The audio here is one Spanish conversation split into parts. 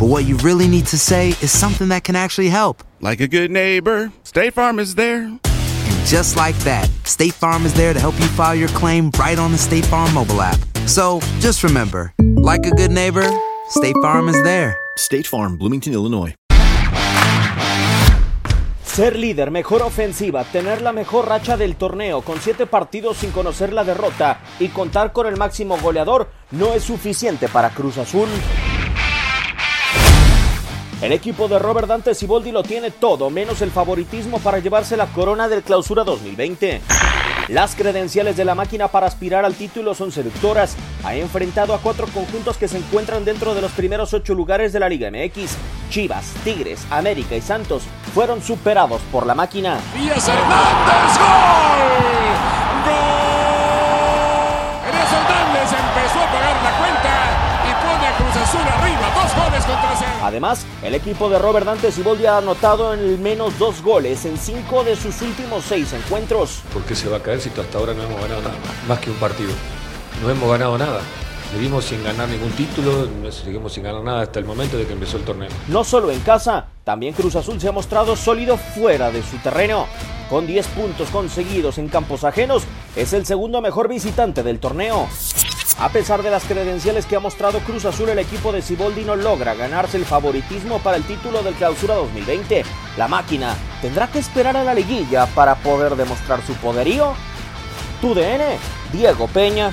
but what you really need to say is something that can actually help. Like a good neighbor, State Farm is there. And just like that, State Farm is there to help you file your claim right on the State Farm mobile app. So just remember, like a good neighbor, State Farm is there. State Farm, Bloomington, Illinois. Ser líder, mejor ofensiva, tener la mejor racha del torneo con siete partidos sin conocer la derrota y contar con el máximo goleador no es suficiente para Cruz Azul. El equipo de Robert Dante Siboldi lo tiene todo, menos el favoritismo para llevarse la corona del Clausura 2020. Las credenciales de la máquina para aspirar al título son seductoras. Ha enfrentado a cuatro conjuntos que se encuentran dentro de los primeros ocho lugares de la Liga MX. Chivas, Tigres, América y Santos fueron superados por la máquina. Gol. Además, el equipo de Robert Dante Siboldi ha anotado en el menos dos goles en cinco de sus últimos seis encuentros. ¿Por qué se va a caer si hasta ahora no hemos ganado nada? Más que un partido. No hemos ganado nada. Seguimos sin ganar ningún título, seguimos sin ganar nada hasta el momento de que empezó el torneo. No solo en casa, también Cruz Azul se ha mostrado sólido fuera de su terreno. Con 10 puntos conseguidos en campos ajenos, es el segundo mejor visitante del torneo. A pesar de las credenciales que ha mostrado Cruz Azul, el equipo de Ciboldi no logra ganarse el favoritismo para el título del Clausura 2020. La máquina tendrá que esperar a la liguilla para poder demostrar su poderío. Tu DN, Diego Peña.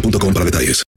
boostmobile.com para detalles.